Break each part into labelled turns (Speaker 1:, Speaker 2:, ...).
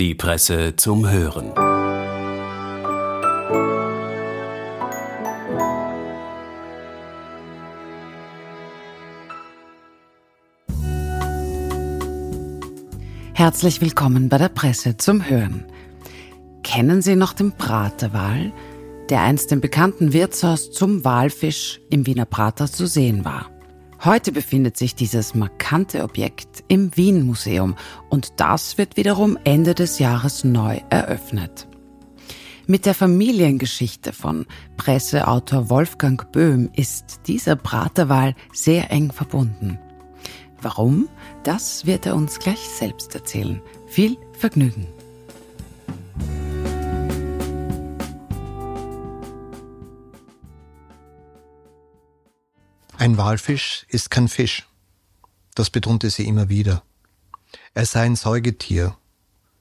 Speaker 1: Die Presse zum Hören.
Speaker 2: Herzlich willkommen bei der Presse zum Hören. Kennen Sie noch den Praterwal, der einst im bekannten Wirtshaus zum Walfisch im Wiener Prater zu sehen war? Heute befindet sich dieses markante Objekt im Wien Museum und das wird wiederum Ende des Jahres neu eröffnet. Mit der Familiengeschichte von Presseautor Wolfgang Böhm ist dieser Praterwal sehr eng verbunden. Warum? Das wird er uns gleich selbst erzählen. Viel Vergnügen!
Speaker 3: Ein Walfisch ist kein Fisch. Das betonte sie immer wieder. Er sei ein Säugetier.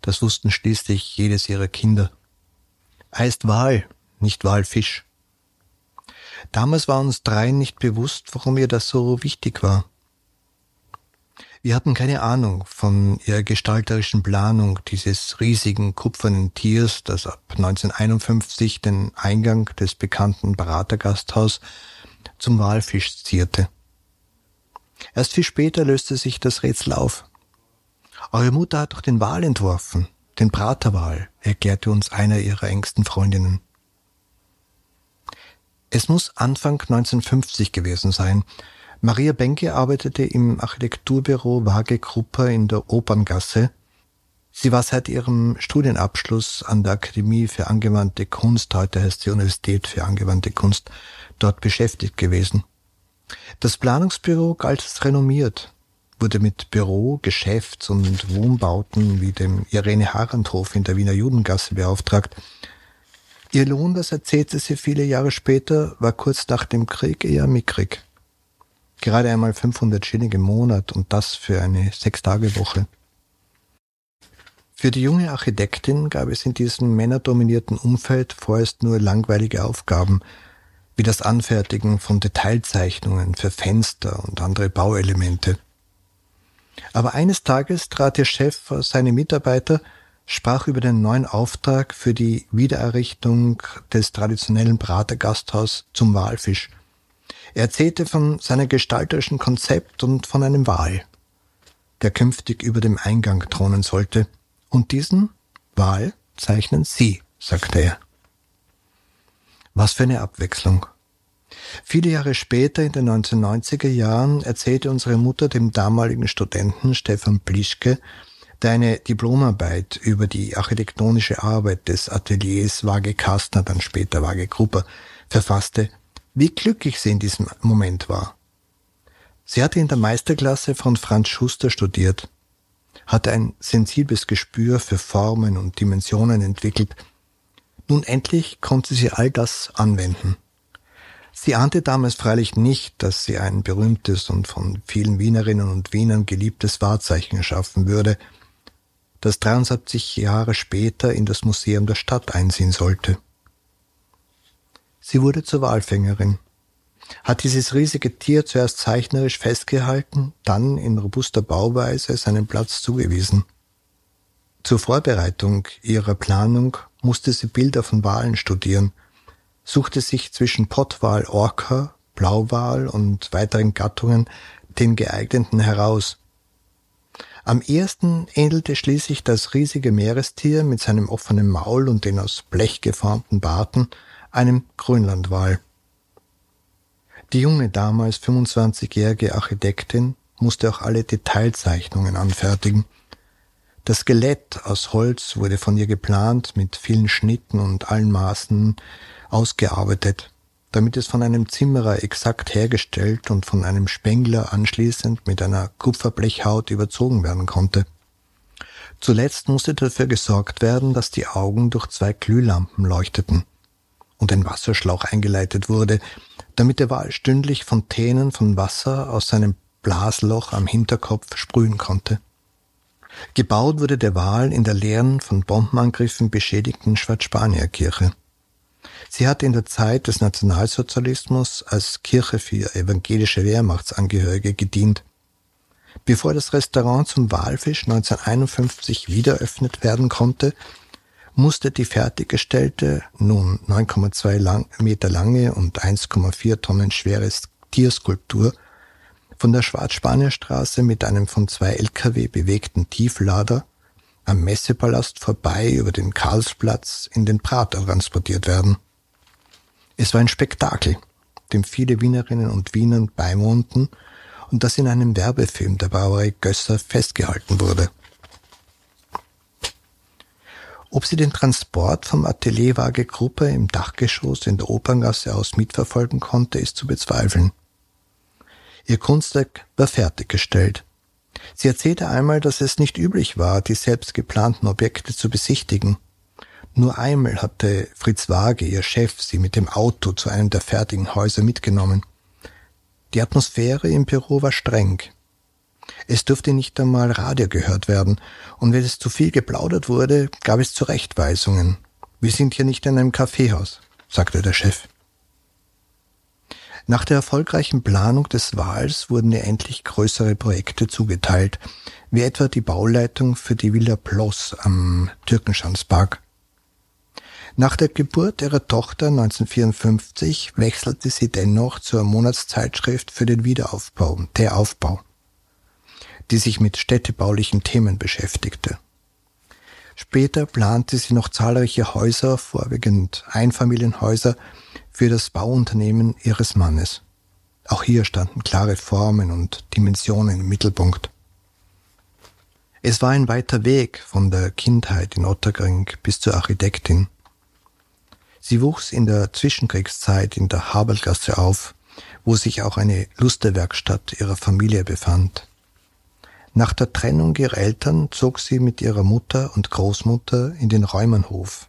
Speaker 3: Das wussten schließlich jedes ihrer Kinder. Er ist Wal, nicht Walfisch. Damals war uns dreien nicht bewusst, warum ihr das so wichtig war. Wir hatten keine Ahnung von ihrer gestalterischen Planung dieses riesigen kupfernen Tiers, das ab 1951 den Eingang des bekannten Beratergasthaus zum Walfisch zierte. Erst viel später löste sich das Rätsel auf. Eure Mutter hat doch den Wal entworfen, den Praterwal, erklärte uns einer ihrer engsten Freundinnen. Es muss Anfang 1950 gewesen sein. Maria Benke arbeitete im Architekturbüro Wage Krupper in der Operngasse. Sie war seit ihrem Studienabschluss an der Akademie für angewandte Kunst, heute heißt sie Universität für angewandte Kunst, dort beschäftigt gewesen. Das Planungsbüro galt als renommiert, wurde mit Büro, Geschäfts- und Wohnbauten wie dem Irene Harandhof in der Wiener Judengasse beauftragt. Ihr Lohn, das erzählte sie viele Jahre später, war kurz nach dem Krieg eher mickrig. Gerade einmal 500 Schilling im Monat und das für eine Sechstagewoche. Für die junge Architektin gab es in diesem männerdominierten Umfeld vorerst nur langweilige Aufgaben – wie das Anfertigen von Detailzeichnungen für Fenster und andere Bauelemente. Aber eines Tages trat ihr Chef vor seine Mitarbeiter, sprach über den neuen Auftrag für die Wiedererrichtung des traditionellen Pratergasthaus zum Walfisch. Er erzählte von seinem gestalterischen Konzept und von einem Wal, der künftig über dem Eingang thronen sollte. Und diesen Wal zeichnen Sie, sagte er. Was für eine Abwechslung. Viele Jahre später, in den 1990er Jahren, erzählte unsere Mutter dem damaligen Studenten Stefan Plischke, der eine Diplomarbeit über die architektonische Arbeit des Ateliers Wage Kastner, dann später Wage Grupper, verfasste, wie glücklich sie in diesem Moment war. Sie hatte in der Meisterklasse von Franz Schuster studiert, hatte ein sensibles Gespür für Formen und Dimensionen entwickelt, nun endlich konnte sie all das anwenden. Sie ahnte damals freilich nicht, dass sie ein berühmtes und von vielen Wienerinnen und Wienern geliebtes Wahrzeichen schaffen würde, das 73 Jahre später in das Museum der Stadt einziehen sollte. Sie wurde zur Walfängerin, hat dieses riesige Tier zuerst zeichnerisch festgehalten, dann in robuster Bauweise seinen Platz zugewiesen. Zur Vorbereitung ihrer Planung musste sie Bilder von Walen studieren, suchte sich zwischen Pottwal, Orca, Blauwal und weiteren Gattungen den geeigneten heraus. Am ersten ähnelte schließlich das riesige Meerestier mit seinem offenen Maul und den aus Blech geformten Barten einem Grönlandwal. Die junge, damals 25-jährige Architektin musste auch alle Detailzeichnungen anfertigen – das Skelett aus Holz wurde von ihr geplant, mit vielen Schnitten und allen Maßen ausgearbeitet, damit es von einem Zimmerer exakt hergestellt und von einem Spengler anschließend mit einer Kupferblechhaut überzogen werden konnte. Zuletzt musste dafür gesorgt werden, dass die Augen durch zwei Glühlampen leuchteten und ein Wasserschlauch eingeleitet wurde, damit der Wal stündlich Fontänen von Wasser aus seinem Blasloch am Hinterkopf sprühen konnte. Gebaut wurde der Wal in der leeren, von Bombenangriffen beschädigten Schwarzspanierkirche. Sie hat in der Zeit des Nationalsozialismus als Kirche für evangelische Wehrmachtsangehörige gedient. Bevor das Restaurant zum Walfisch 1951 wieder eröffnet werden konnte, musste die fertiggestellte, nun 9,2 lang, Meter lange und 1,4 Tonnen schwere Tierskulptur von der Schwarzspanierstraße mit einem von zwei Lkw bewegten Tieflader am Messepalast vorbei über den Karlsplatz in den Prater transportiert werden. Es war ein Spektakel, dem viele Wienerinnen und Wienern beiwohnten und das in einem Werbefilm der Brauerei Gösser festgehalten wurde. Ob sie den Transport vom Atelierwaage Gruppe im Dachgeschoss in der Operngasse aus mitverfolgen konnte, ist zu bezweifeln. Ihr Kunstwerk war fertiggestellt. Sie erzählte einmal, dass es nicht üblich war, die selbst geplanten Objekte zu besichtigen. Nur einmal hatte Fritz Waage, ihr Chef, sie mit dem Auto zu einem der fertigen Häuser mitgenommen. Die Atmosphäre im Büro war streng. Es durfte nicht einmal Radio gehört werden, und wenn es zu viel geplaudert wurde, gab es Zurechtweisungen. Wir sind hier nicht in einem Kaffeehaus, sagte der Chef. Nach der erfolgreichen Planung des Wahls wurden ihr endlich größere Projekte zugeteilt, wie etwa die Bauleitung für die Villa Ploss am Türkenschanzpark. Nach der Geburt ihrer Tochter 1954 wechselte sie dennoch zur Monatszeitschrift für den Wiederaufbau, der Aufbau, die sich mit städtebaulichen Themen beschäftigte. Später plante sie noch zahlreiche Häuser, vorwiegend Einfamilienhäuser, für das Bauunternehmen ihres Mannes. Auch hier standen klare Formen und Dimensionen im Mittelpunkt. Es war ein weiter Weg von der Kindheit in Ottergring bis zur Architektin. Sie wuchs in der Zwischenkriegszeit in der Habergasse auf, wo sich auch eine Lusterwerkstatt ihrer Familie befand. Nach der Trennung ihrer Eltern zog sie mit ihrer Mutter und Großmutter in den Räumernhof,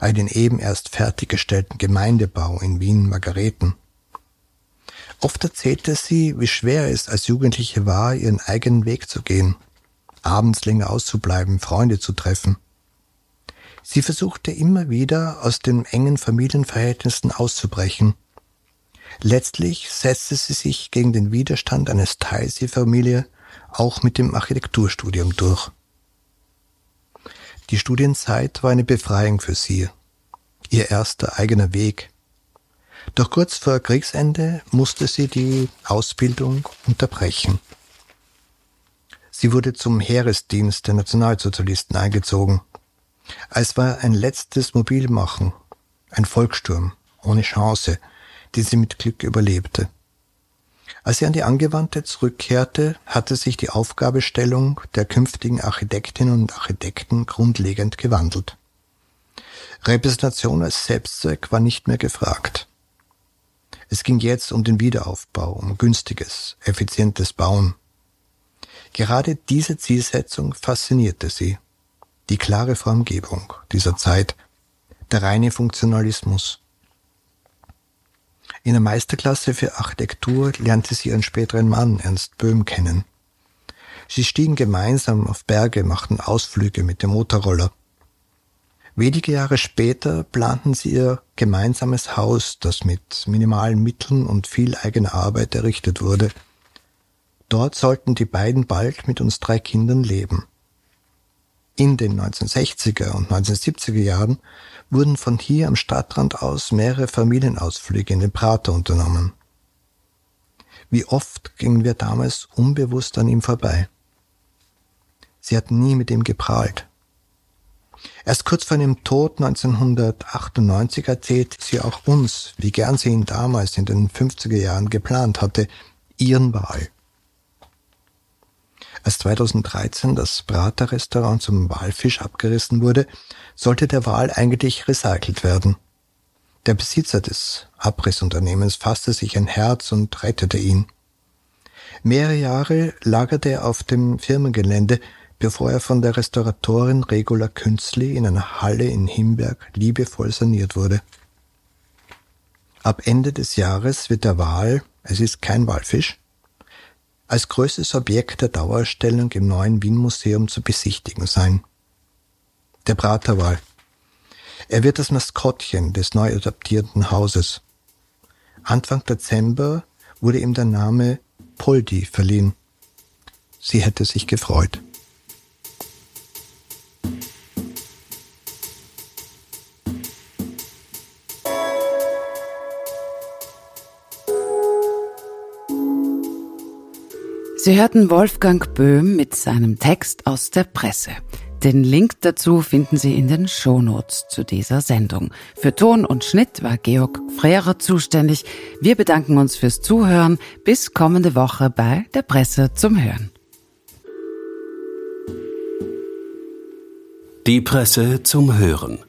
Speaker 3: einen eben erst fertiggestellten Gemeindebau in Wien-Margareten. Oft erzählte sie, wie schwer es als Jugendliche war, ihren eigenen Weg zu gehen, abends länger auszubleiben, Freunde zu treffen. Sie versuchte immer wieder, aus den engen Familienverhältnissen auszubrechen. Letztlich setzte sie sich gegen den Widerstand eines Teils ihrer Familie auch mit dem Architekturstudium durch. Die Studienzeit war eine Befreiung für sie, ihr erster eigener Weg. Doch kurz vor Kriegsende musste sie die Ausbildung unterbrechen. Sie wurde zum Heeresdienst der Nationalsozialisten eingezogen es war ein letztes Mobilmachen, ein Volkssturm, ohne Chance, die sie mit Glück überlebte. Als sie an die Angewandte zurückkehrte, hatte sich die Aufgabestellung der künftigen Architektinnen und Architekten grundlegend gewandelt. Repräsentation als Selbstzweck war nicht mehr gefragt. Es ging jetzt um den Wiederaufbau, um günstiges, effizientes Bauen. Gerade diese Zielsetzung faszinierte sie die klare Formgebung dieser Zeit, der reine Funktionalismus. In der Meisterklasse für Architektur lernte sie ihren späteren Mann Ernst Böhm kennen. Sie stiegen gemeinsam auf Berge, machten Ausflüge mit dem Motorroller. Wenige Jahre später planten sie ihr gemeinsames Haus, das mit minimalen Mitteln und viel eigener Arbeit errichtet wurde. Dort sollten die beiden bald mit uns drei Kindern leben. In den 1960er und 1970er Jahren wurden von hier am Stadtrand aus mehrere Familienausflüge in den Prater unternommen. Wie oft gingen wir damals unbewusst an ihm vorbei. Sie hat nie mit ihm geprahlt. Erst kurz vor ihrem Tod 1998 erzählte sie auch uns, wie gern sie ihn damals in den 50er Jahren geplant hatte, ihren Wahl. Als 2013 das Prater-Restaurant zum Walfisch abgerissen wurde, sollte der Wal eigentlich recycelt werden. Der Besitzer des Abrissunternehmens fasste sich ein Herz und rettete ihn. Mehrere Jahre lagerte er auf dem Firmengelände, bevor er von der Restauratorin Regula Künzli in einer Halle in Himberg liebevoll saniert wurde. Ab Ende des Jahres wird der Wal, es ist kein Walfisch, als größtes Objekt der Dauerausstellung im neuen Wien-Museum zu besichtigen sein. Der Praterwal. Er wird das Maskottchen des neu adaptierten Hauses. Anfang Dezember wurde ihm der Name Poldi verliehen. Sie hätte sich gefreut.
Speaker 2: Sie hörten Wolfgang Böhm mit seinem Text aus der Presse. Den Link dazu finden Sie in den Shownotes zu dieser Sendung. Für Ton und Schnitt war Georg Frere zuständig. Wir bedanken uns fürs Zuhören. Bis kommende Woche bei der Presse zum Hören.
Speaker 1: Die Presse zum Hören.